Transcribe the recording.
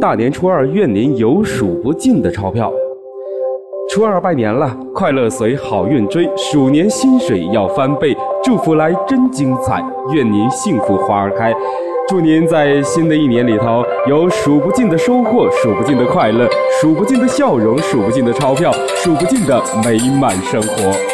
大年初二愿您有数不尽的钞票初二拜年了快乐随好运追鼠年薪水要翻倍祝福来真精彩愿您幸福花儿开。祝您在新的一年里头有数不尽的收获数不尽的快乐数不尽的笑容数不尽的钞票数不尽的美满生活。